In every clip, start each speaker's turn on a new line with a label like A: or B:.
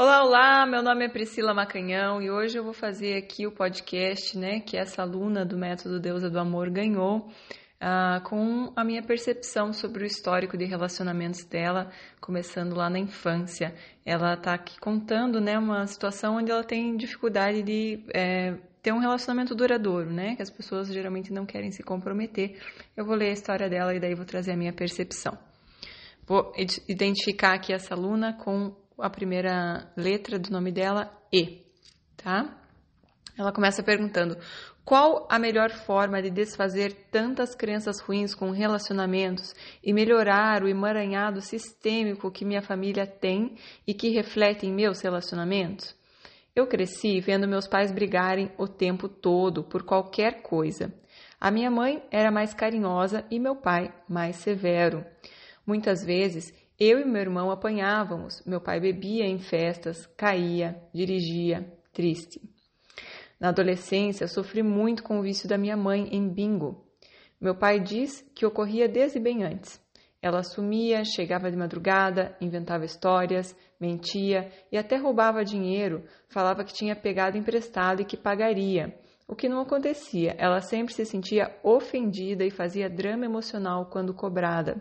A: Olá, olá, meu nome é Priscila Macanhão e hoje eu vou fazer aqui o podcast, né, que essa aluna do Método Deusa do Amor ganhou, uh, com a minha percepção sobre o histórico de relacionamentos dela, começando lá na infância. Ela está aqui contando, né, uma situação onde ela tem dificuldade de é, ter um relacionamento duradouro, né, que as pessoas geralmente não querem se comprometer. Eu vou ler a história dela e daí vou trazer a minha percepção. Vou identificar aqui essa aluna com a primeira letra do nome dela, E, tá? Ela começa perguntando: qual a melhor forma de desfazer tantas crenças ruins com relacionamentos e melhorar o emaranhado sistêmico que minha família tem e que reflete em meus relacionamentos? Eu cresci vendo meus pais brigarem o tempo todo por qualquer coisa. A minha mãe era mais carinhosa e meu pai mais severo. Muitas vezes eu e meu irmão apanhávamos. Meu pai bebia em festas, caía, dirigia, triste. Na adolescência, sofri muito com o vício da minha mãe em bingo. Meu pai diz que ocorria desde bem antes. Ela sumia, chegava de madrugada, inventava histórias, mentia e até roubava dinheiro, falava que tinha pegado emprestado e que pagaria. O que não acontecia, ela sempre se sentia ofendida e fazia drama emocional quando cobrada.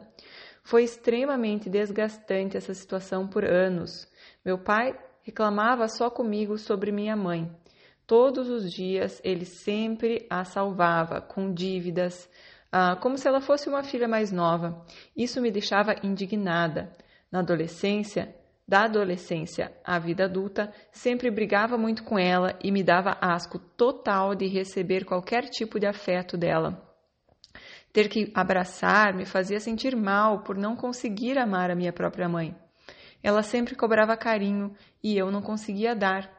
A: Foi extremamente desgastante essa situação por anos. Meu pai reclamava só comigo sobre minha mãe. Todos os dias ele sempre a salvava com dívidas, ah, como se ela fosse uma filha mais nova. Isso me deixava indignada. Na adolescência, da adolescência à vida adulta, sempre brigava muito com ela e me dava asco total de receber qualquer tipo de afeto dela. Ter que abraçar me fazia sentir mal por não conseguir amar a minha própria mãe. Ela sempre cobrava carinho e eu não conseguia dar.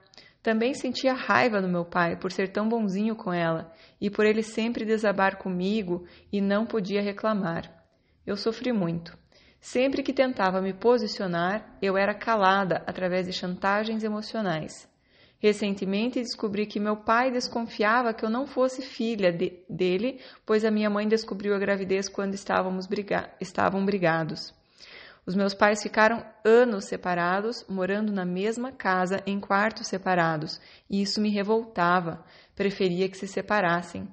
A: Também sentia raiva do meu pai por ser tão bonzinho com ela e por ele sempre desabar comigo e não podia reclamar. Eu sofri muito. Sempre que tentava me posicionar, eu era calada através de chantagens emocionais. Recentemente descobri que meu pai desconfiava que eu não fosse filha de, dele, pois a minha mãe descobriu a gravidez quando estávamos briga estavam brigados. Os meus pais ficaram anos separados, morando na mesma casa, em quartos separados, e isso me revoltava. Preferia que se separassem.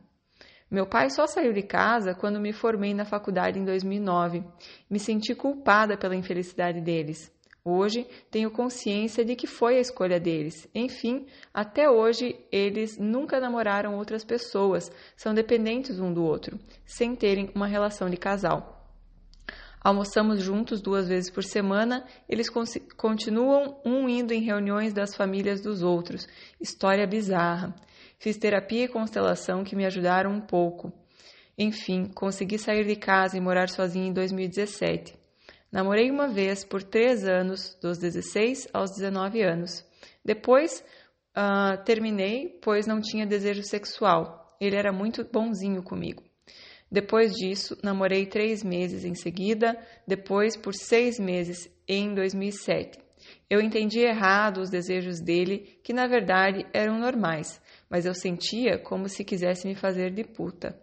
A: Meu pai só saiu de casa quando me formei na faculdade em 2009. Me senti culpada pela infelicidade deles. Hoje tenho consciência de que foi a escolha deles. Enfim, até hoje eles nunca namoraram outras pessoas, são dependentes um do outro, sem terem uma relação de casal. Almoçamos juntos duas vezes por semana, eles continuam um indo em reuniões das famílias dos outros. História bizarra. Fiz terapia e constelação que me ajudaram um pouco. Enfim, consegui sair de casa e morar sozinha em 2017. Namorei uma vez por três anos, dos 16 aos 19 anos. Depois uh, terminei, pois não tinha desejo sexual. Ele era muito bonzinho comigo. Depois disso, namorei três meses em seguida, depois por seis meses em 2007. Eu entendi errado os desejos dele, que na verdade eram normais, mas eu sentia como se quisesse me fazer de puta.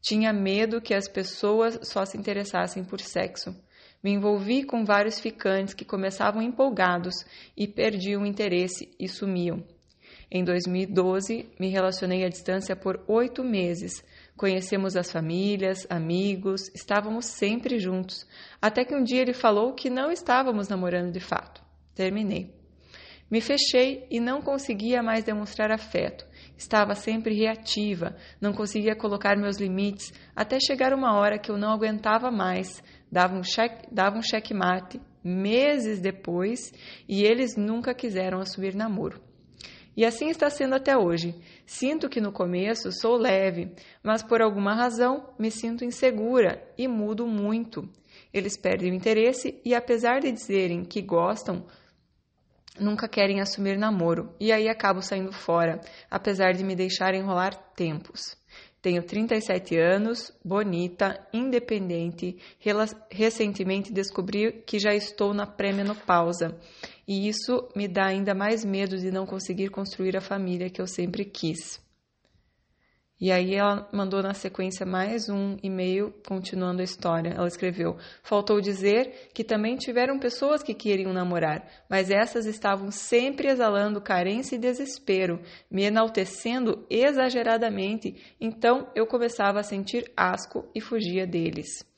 A: Tinha medo que as pessoas só se interessassem por sexo. Me envolvi com vários ficantes que começavam empolgados e perdiam o interesse e sumiam. Em 2012, me relacionei à distância por oito meses. Conhecemos as famílias, amigos, estávamos sempre juntos, até que um dia ele falou que não estávamos namorando de fato. Terminei. Me fechei e não conseguia mais demonstrar afeto. Estava sempre reativa, não conseguia colocar meus limites, até chegar uma hora que eu não aguentava mais, dava um, cheque, dava um checkmate meses depois e eles nunca quiseram assumir namoro. E assim está sendo até hoje. Sinto que no começo sou leve, mas por alguma razão me sinto insegura e mudo muito. Eles perdem o interesse e, apesar de dizerem que gostam, nunca querem assumir namoro, e aí acabo saindo fora, apesar de me deixar enrolar tempos. Tenho 37 anos, bonita, independente. Recentemente descobri que já estou na pré-menopausa e isso me dá ainda mais medo de não conseguir construir a família que eu sempre quis. E aí ela mandou na sequência mais um e-mail continuando a história. Ela escreveu: "Faltou dizer que também tiveram pessoas que queriam namorar, mas essas estavam sempre exalando carência e desespero, me enaltecendo exageradamente, então eu começava a sentir asco e fugia deles."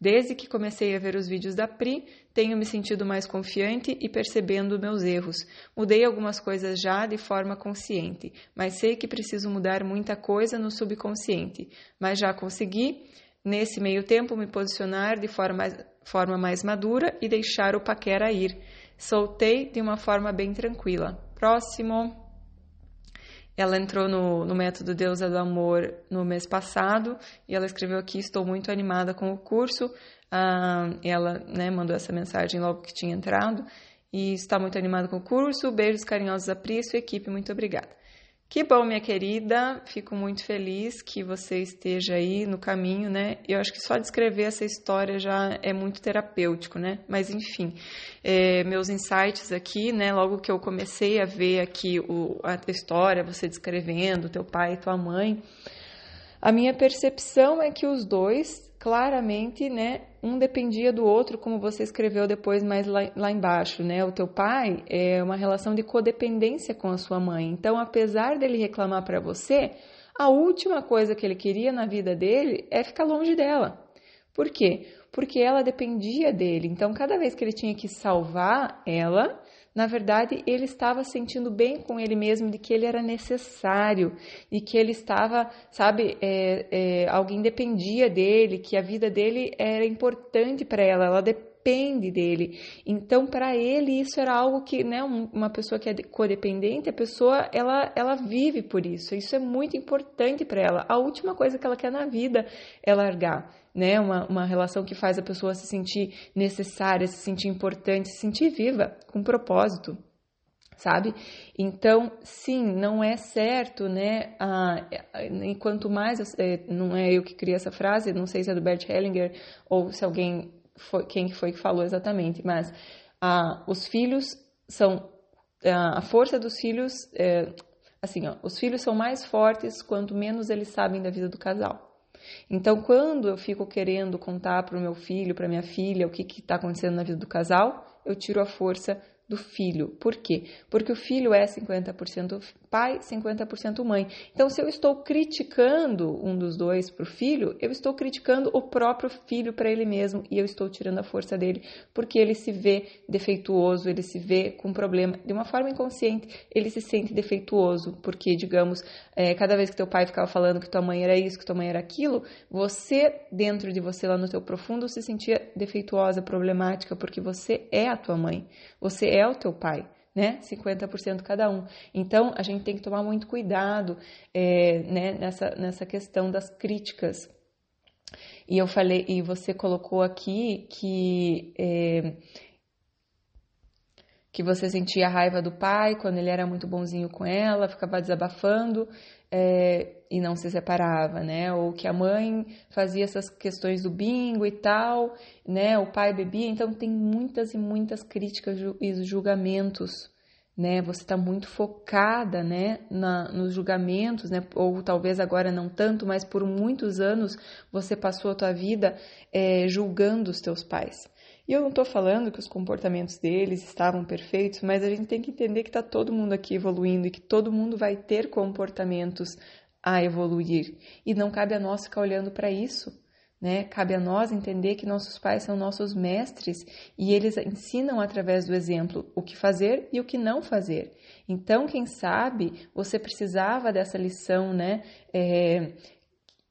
A: Desde que comecei a ver os vídeos da Pri, tenho me sentido mais confiante e percebendo meus erros. Mudei algumas coisas já de forma consciente, mas sei que preciso mudar muita coisa no subconsciente. Mas já consegui, nesse meio tempo, me posicionar de forma forma mais madura e deixar o paquera ir. Soltei de uma forma bem tranquila. Próximo. Ela entrou no, no método Deusa do Amor no mês passado e ela escreveu aqui: Estou muito animada com o curso. Ah, ela né, mandou essa mensagem logo que tinha entrado e está muito animada com o curso. Beijos carinhosos a Pri e sua equipe. Muito obrigada. Que bom, minha querida. Fico muito feliz que você esteja aí no caminho, né? Eu acho que só descrever essa história já é muito terapêutico, né? Mas enfim, é, meus insights aqui, né? Logo que eu comecei a ver aqui o, a história, você descrevendo, teu pai e tua mãe, a minha percepção é que os dois claramente, né, um dependia do outro, como você escreveu depois mais lá, lá, embaixo, né? O teu pai é uma relação de codependência com a sua mãe. Então, apesar dele reclamar para você, a última coisa que ele queria na vida dele é ficar longe dela. Por quê? Porque ela dependia dele. Então, cada vez que ele tinha que salvar ela, na verdade, ele estava sentindo bem com ele mesmo de que ele era necessário e que ele estava, sabe, é, é, alguém dependia dele, que a vida dele era importante para ela, ela dele. Então, para ele, isso era algo que, né, uma pessoa que é codependente, a pessoa, ela, ela vive por isso. Isso é muito importante para ela. A última coisa que ela quer na vida é largar né? Uma, uma relação que faz a pessoa se sentir necessária, se sentir importante, se sentir viva, com propósito, sabe? Então, sim, não é certo, né? Ah, quanto mais, é, não é eu que criei essa frase, não sei se é do Bert Hellinger ou se alguém foi, quem foi que falou exatamente, mas ah, os filhos são, ah, a força dos filhos, é, assim, ó, os filhos são mais fortes quanto menos eles sabem da vida do casal. Então, quando eu fico querendo contar para o meu filho, para minha filha, o que está acontecendo na vida do casal, eu tiro a força do filho. Por quê? Porque o filho é 50% pai, 50% mãe. Então, se eu estou criticando um dos dois para o filho, eu estou criticando o próprio filho para ele mesmo e eu estou tirando a força dele, porque ele se vê defeituoso, ele se vê com problema. De uma forma inconsciente, ele se sente defeituoso, porque, digamos, é, cada vez que teu pai ficava falando que tua mãe era isso, que tua mãe era aquilo, você, dentro de você, lá no teu profundo, se sentia defeituosa, problemática, porque você é a tua mãe. Você é o teu pai, né? 50% cada um. Então, a gente tem que tomar muito cuidado é, né, nessa, nessa questão das críticas. E eu falei, e você colocou aqui que. É, que você sentia a raiva do pai quando ele era muito bonzinho com ela, ficava desabafando é, e não se separava, né? Ou que a mãe fazia essas questões do bingo e tal, né? O pai bebia, então tem muitas e muitas críticas e julgamentos, né? Você está muito focada, né? Na, nos julgamentos, né? Ou talvez agora não tanto, mas por muitos anos você passou a tua vida é, julgando os teus pais. E eu não estou falando que os comportamentos deles estavam perfeitos, mas a gente tem que entender que está todo mundo aqui evoluindo e que todo mundo vai ter comportamentos a evoluir. E não cabe a nós ficar olhando para isso. Né? Cabe a nós entender que nossos pais são nossos mestres e eles ensinam através do exemplo o que fazer e o que não fazer. Então, quem sabe você precisava dessa lição, né? É,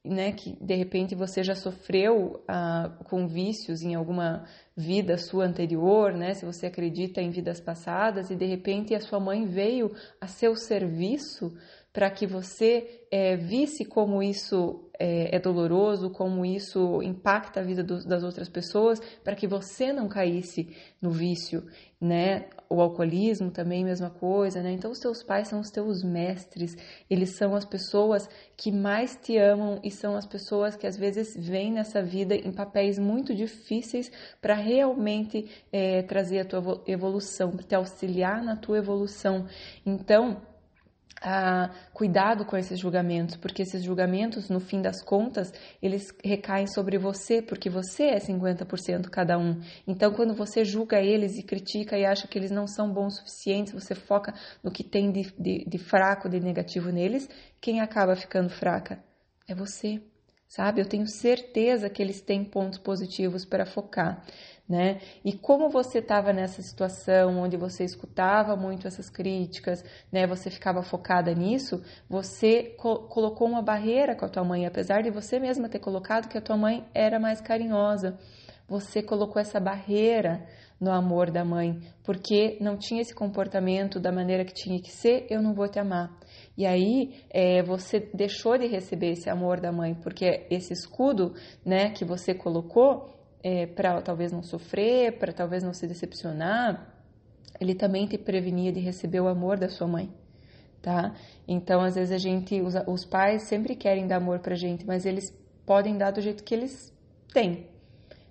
A: né, que de repente você já sofreu ah, com vícios em alguma vida sua anterior, né, se você acredita em vidas passadas e de repente a sua mãe veio a seu serviço para que você é, visse como isso é, é, doloroso, como isso impacta a vida do, das outras pessoas, para que você não caísse no vício, né? O alcoolismo também, mesma coisa, né? Então, os teus pais são os teus mestres, eles são as pessoas que mais te amam e são as pessoas que às vezes vêm nessa vida em papéis muito difíceis para realmente é, trazer a tua evolução, te auxiliar na tua evolução. Então, ah, cuidado com esses julgamentos, porque esses julgamentos, no fim das contas, eles recaem sobre você, porque você é 50% cada um. Então, quando você julga eles e critica e acha que eles não são bons o suficiente, você foca no que tem de, de, de fraco, de negativo neles, quem acaba ficando fraca é você sabe? Eu tenho certeza que eles têm pontos positivos para focar né? E como você estava nessa situação onde você escutava muito essas críticas, né? Você ficava focada nisso, você co colocou uma barreira com a tua mãe, apesar de você mesma ter colocado que a tua mãe era mais carinhosa. Você colocou essa barreira no amor da mãe, porque não tinha esse comportamento da maneira que tinha que ser, eu não vou te amar. E aí é, você deixou de receber esse amor da mãe, porque esse escudo, né, que você colocou, é, para talvez não sofrer, para talvez não se decepcionar, ele também te prevenia de receber o amor da sua mãe, tá? Então, às vezes a gente, os, os pais sempre querem dar amor pra gente, mas eles podem dar do jeito que eles têm,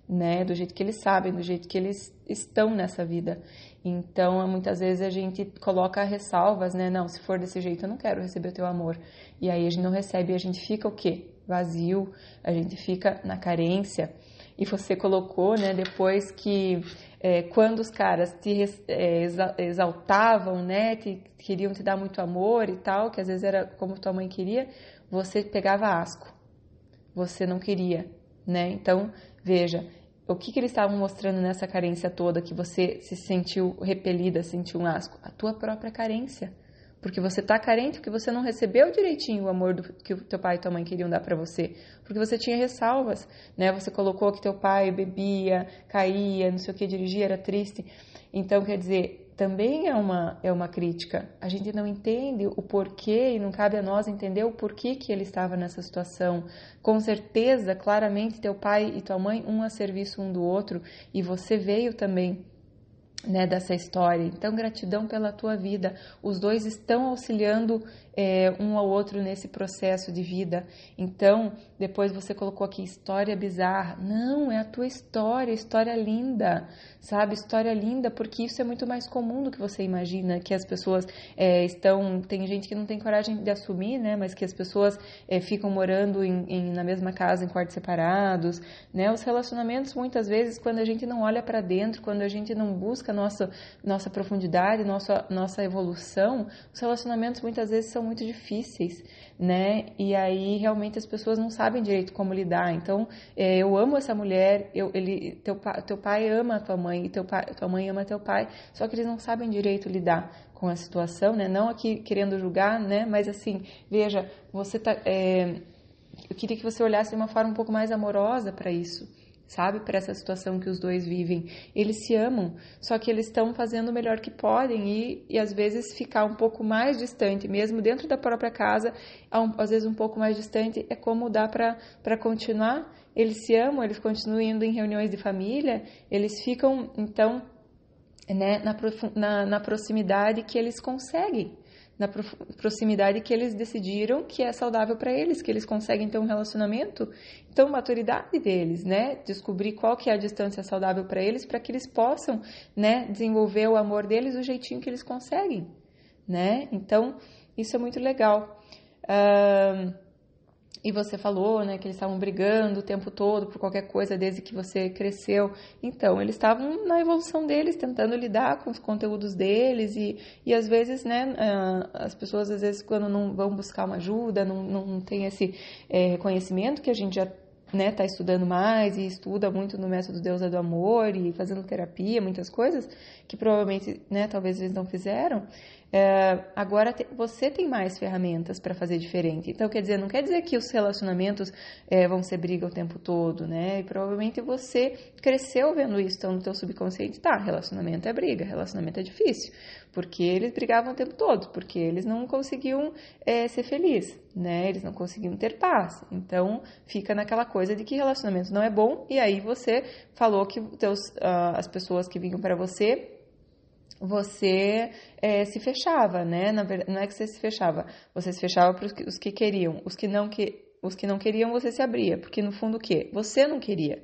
A: né? Do jeito que eles sabem, do jeito que eles estão nessa vida. Então, muitas vezes a gente coloca ressalvas, né? Não, se for desse jeito, eu não quero receber o teu amor. E aí a gente não recebe a gente fica o quê? Vazio, a gente fica na carência e você colocou, né, depois que é, quando os caras te é, exaltavam, né, te, queriam te dar muito amor e tal, que às vezes era como tua mãe queria, você pegava asco. Você não queria, né? Então, veja, o que, que eles estavam mostrando nessa carência toda que você se sentiu repelida, sentiu um asco? A tua própria carência porque você está carente, porque você não recebeu direitinho o amor do, que o teu pai e tua mãe queriam dar para você, porque você tinha ressalvas, né? Você colocou que teu pai bebia, caía, não sei o que, dirigia, era triste. Então, quer dizer, também é uma, é uma crítica. A gente não entende o porquê e não cabe a nós entender o porquê que ele estava nessa situação. Com certeza, claramente, teu pai e tua mãe, um a serviço um do outro, e você veio também né, dessa história. Então, gratidão pela tua vida. Os dois estão auxiliando é, um ao outro nesse processo de vida. Então, depois você colocou aqui história bizarra. Não, é a tua história, história linda, sabe? História linda, porque isso é muito mais comum do que você imagina, que as pessoas é, estão. Tem gente que não tem coragem de assumir, né? Mas que as pessoas é, ficam morando em, em, na mesma casa, em quartos separados, né? Os relacionamentos, muitas vezes, quando a gente não olha para dentro, quando a gente não busca nossa, nossa profundidade, nossa, nossa evolução, os relacionamentos muitas vezes são muito difíceis, né? E aí realmente as pessoas não sabem direito como lidar. Então, é, eu amo essa mulher, eu, ele, teu, teu pai ama tua mãe, e teu pai, tua mãe ama teu pai, só que eles não sabem direito lidar com a situação, né? Não aqui querendo julgar, né? Mas assim, veja, você tá. É, eu queria que você olhasse de uma forma um pouco mais amorosa para isso sabe? Para essa situação que os dois vivem. Eles se amam, só que eles estão fazendo o melhor que podem e, e às vezes ficar um pouco mais distante, mesmo dentro da própria casa, às vezes um pouco mais distante, é como dá para continuar. Eles se amam, eles continuam indo em reuniões de família, eles ficam, então, né, na, na, na proximidade que eles conseguem na proximidade que eles decidiram que é saudável para eles, que eles conseguem ter um relacionamento. Então, maturidade deles, né? Descobrir qual que é a distância saudável para eles, para que eles possam, né, desenvolver o amor deles do jeitinho que eles conseguem, né? Então, isso é muito legal. Uh, e você falou, né, que eles estavam brigando o tempo todo por qualquer coisa desde que você cresceu. Então, eles estavam na evolução deles, tentando lidar com os conteúdos deles e, e às vezes, né, ah, as pessoas às vezes quando não vão buscar uma ajuda, não, não tem esse é, que a gente já né, tá estudando mais e estuda muito no método Deus é do Amor e fazendo terapia, muitas coisas que provavelmente, né, talvez eles não fizeram. É, agora te, você tem mais ferramentas para fazer diferente. Então, quer dizer, não quer dizer que os relacionamentos é, vão ser briga o tempo todo, né? E provavelmente você cresceu vendo isso, então no teu subconsciente, tá, relacionamento é briga, relacionamento é difícil, porque eles brigavam o tempo todo, porque eles não conseguiam é, ser felizes, né? Eles não conseguiam ter paz. Então, fica naquela coisa de que relacionamento não é bom, e aí você falou que teus, uh, as pessoas que vinham para você você é, se fechava, né? Verdade, não é que você se fechava, você se fechava para os que queriam, os que não que os que não queriam você se abria, porque no fundo o quê? Você não queria.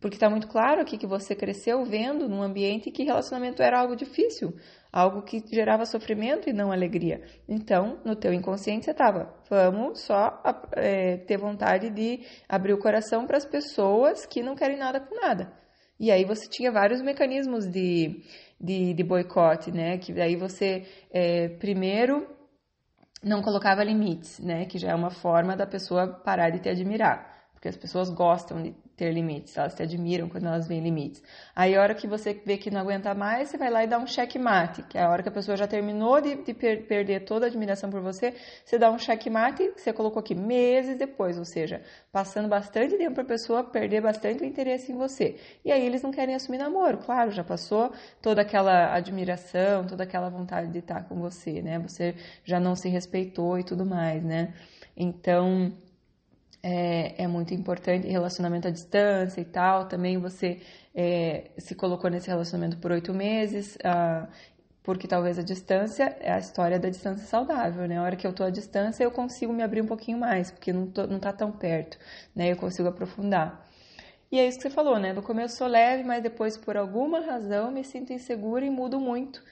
A: Porque está muito claro aqui que você cresceu vendo num ambiente que relacionamento era algo difícil, algo que gerava sofrimento e não alegria. Então, no teu inconsciente você estava, vamos só é, ter vontade de abrir o coração para as pessoas que não querem nada com nada. E aí você tinha vários mecanismos de, de, de boicote, né? Que daí você, é, primeiro, não colocava limites, né? Que já é uma forma da pessoa parar de te admirar. Porque as pessoas gostam de ter limites, elas te admiram quando elas veem limites. Aí a hora que você vê que não aguenta mais, você vai lá e dá um checkmate, que é a hora que a pessoa já terminou de, de per perder toda a admiração por você, você dá um checkmate, você colocou aqui meses depois, ou seja, passando bastante tempo para a pessoa perder bastante o interesse em você. E aí eles não querem assumir namoro, claro, já passou toda aquela admiração, toda aquela vontade de estar com você, né? Você já não se respeitou e tudo mais, né? Então, é, é muito importante, relacionamento à distância e tal. Também você é, se colocou nesse relacionamento por oito meses, ah, porque talvez a distância é a história da distância saudável, né? A hora que eu tô à distância, eu consigo me abrir um pouquinho mais, porque não, tô, não tá tão perto, né? Eu consigo aprofundar. E é isso que você falou, né? No começo sou leve, mas depois, por alguma razão, me sinto insegura e mudo muito.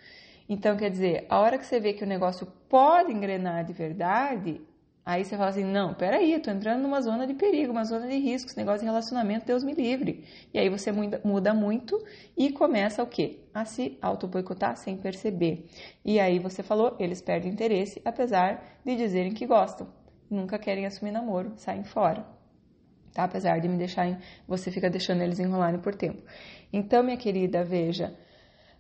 A: Então, quer dizer, a hora que você vê que o negócio pode engrenar de verdade, Aí você fala assim: não, peraí, tô entrando numa zona de perigo, uma zona de risco, esse negócio de relacionamento, Deus me livre. E aí você muda, muda muito e começa o quê? A se auto-boicotar sem perceber. E aí você falou: eles perdem interesse, apesar de dizerem que gostam. Nunca querem assumir namoro, saem fora. Tá? Apesar de me deixarem, você fica deixando eles enrolarem por tempo. Então, minha querida, veja.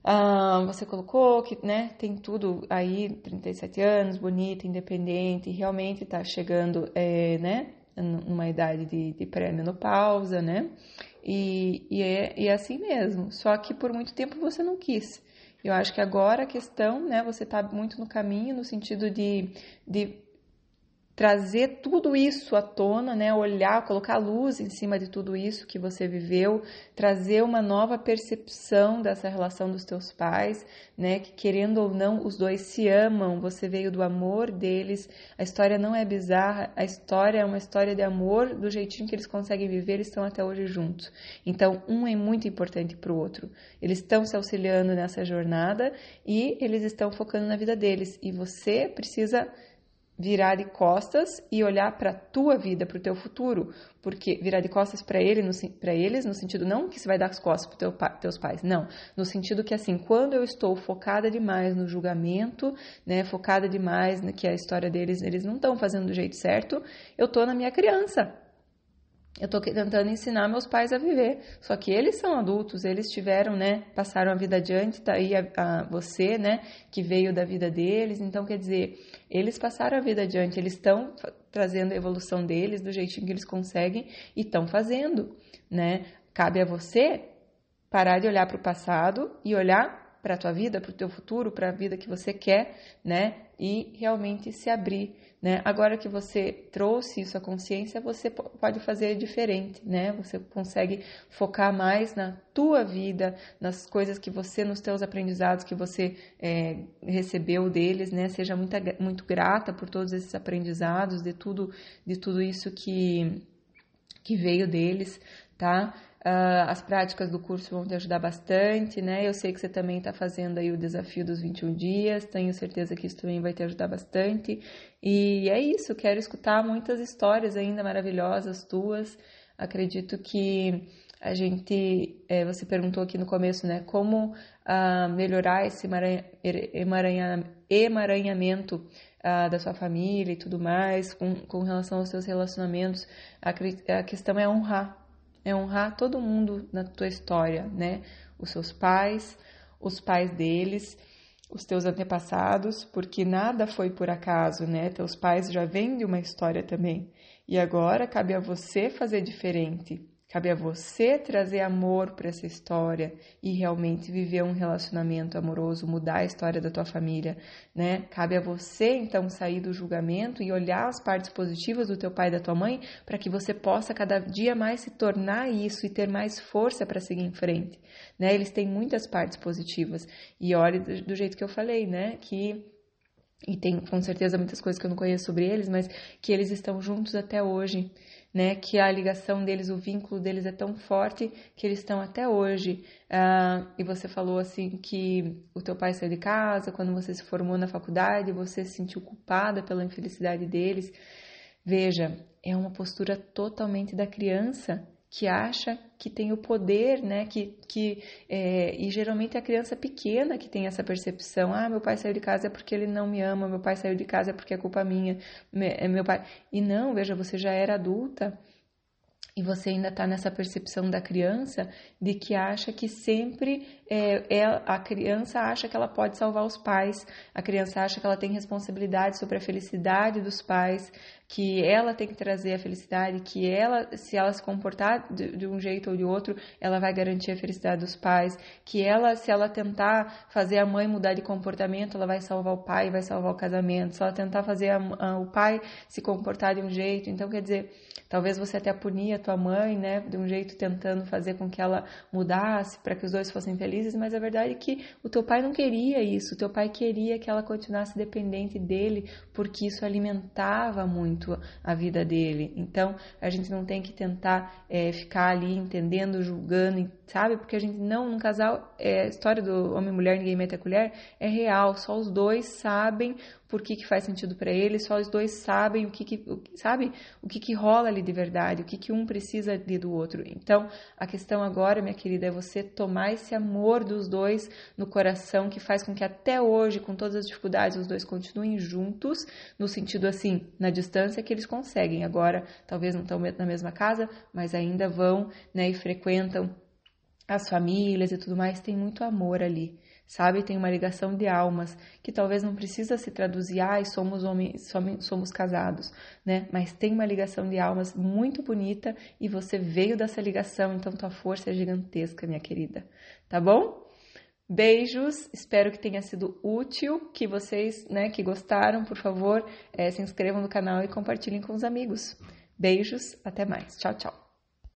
A: Ah, você colocou que né, tem tudo aí, 37 anos, bonita, independente, realmente está chegando é, né, numa idade de, de pré-menopausa, né? E, e, é, e é assim mesmo. Só que por muito tempo você não quis. Eu acho que agora a questão, né, você está muito no caminho, no sentido de, de trazer tudo isso à tona, né? Olhar, colocar luz em cima de tudo isso que você viveu, trazer uma nova percepção dessa relação dos teus pais, né? Que querendo ou não, os dois se amam, você veio do amor deles. A história não é bizarra, a história é uma história de amor, do jeitinho que eles conseguem viver, eles estão até hoje juntos. Então, um é muito importante para o outro. Eles estão se auxiliando nessa jornada e eles estão focando na vida deles. E você precisa virar de costas e olhar para a tua vida, para o teu futuro, porque virar de costas para ele, eles, no sentido não que você vai dar as costas para teu, teus pais, não, no sentido que assim, quando eu estou focada demais no julgamento, né, focada demais que a história deles, eles não estão fazendo do jeito certo, eu tô na minha criança, eu estou tentando ensinar meus pais a viver. Só que eles são adultos, eles tiveram, né? Passaram a vida adiante, tá aí a, a, você, né? Que veio da vida deles. Então, quer dizer, eles passaram a vida adiante, eles estão trazendo a evolução deles do jeitinho que eles conseguem e estão fazendo, né? Cabe a você parar de olhar para o passado e olhar para a tua vida, para o teu futuro, para a vida que você quer, né? E realmente se abrir, né? Agora que você trouxe isso à consciência, você pode fazer diferente, né? Você consegue focar mais na tua vida, nas coisas que você, nos teus aprendizados que você é, recebeu deles, né? Seja muito, muito grata por todos esses aprendizados, de tudo, de tudo isso que, que veio deles, tá? Uh, as práticas do curso vão te ajudar bastante, né? Eu sei que você também está fazendo aí o desafio dos 21 dias, tenho certeza que isso também vai te ajudar bastante. E é isso, quero escutar muitas histórias ainda maravilhosas tuas. Acredito que a gente, é, você perguntou aqui no começo, né? Como uh, melhorar esse emaranha, emaranhamento uh, da sua família e tudo mais, com, com relação aos seus relacionamentos. A, a questão é honrar é honrar todo mundo na tua história, né? Os seus pais, os pais deles, os teus antepassados, porque nada foi por acaso, né? Teus pais já vêm de uma história também. E agora cabe a você fazer diferente. Cabe a você trazer amor para essa história e realmente viver um relacionamento amoroso, mudar a história da tua família, né? Cabe a você então sair do julgamento e olhar as partes positivas do teu pai e da tua mãe para que você possa cada dia mais se tornar isso e ter mais força para seguir em frente, né? Eles têm muitas partes positivas e olhe do, jeito que eu falei, né? Que e tem com certeza muitas coisas que eu não conheço sobre eles, mas que eles estão juntos até hoje né? Que a ligação deles, o vínculo deles é tão forte que eles estão até hoje. Uh, e você falou assim que o teu pai saiu de casa quando você se formou na faculdade, você se sentiu culpada pela infelicidade deles. Veja, é uma postura totalmente da criança que acha que tem o poder, né? Que, que é, e geralmente é a criança pequena que tem essa percepção. Ah, meu pai saiu de casa porque ele não me ama. Meu pai saiu de casa porque é culpa minha. É meu pai. E não, veja, você já era adulta e você ainda está nessa percepção da criança de que acha que sempre é, é, a criança acha que ela pode salvar os pais, a criança acha que ela tem responsabilidade sobre a felicidade dos pais, que ela tem que trazer a felicidade, que ela, se ela se comportar de, de um jeito ou de outro, ela vai garantir a felicidade dos pais, que ela, se ela tentar fazer a mãe mudar de comportamento, ela vai salvar o pai, vai salvar o casamento, se ela tentar fazer a, a, o pai se comportar de um jeito, então quer dizer Talvez você até punia a tua mãe, né, de um jeito tentando fazer com que ela mudasse para que os dois fossem felizes, mas a verdade é que o teu pai não queria isso. O teu pai queria que ela continuasse dependente dele, porque isso alimentava muito a vida dele. Então, a gente não tem que tentar é, ficar ali entendendo, julgando, sabe? Porque a gente não, num casal, é, a história do homem e mulher, ninguém mete a colher, é real. Só os dois sabem por que, que faz sentido para eles, só os dois sabem o que, que o, sabe o que, que rola ali de verdade, o que, que um precisa ali do outro. Então, a questão agora, minha querida, é você tomar esse amor dos dois no coração que faz com que até hoje, com todas as dificuldades, os dois continuem juntos, no sentido assim, na distância que eles conseguem. Agora, talvez não estão na mesma casa, mas ainda vão, né, e frequentam as famílias e tudo mais, tem muito amor ali sabe? Tem uma ligação de almas que talvez não precisa se traduzir, ai, somos homens, somos, casados, né? Mas tem uma ligação de almas muito bonita e você veio dessa ligação, então tua força é gigantesca, minha querida, tá bom? Beijos, espero que tenha sido útil, que vocês, né, que gostaram, por favor, é, se inscrevam no canal e compartilhem com os amigos. Beijos, até mais. Tchau, tchau.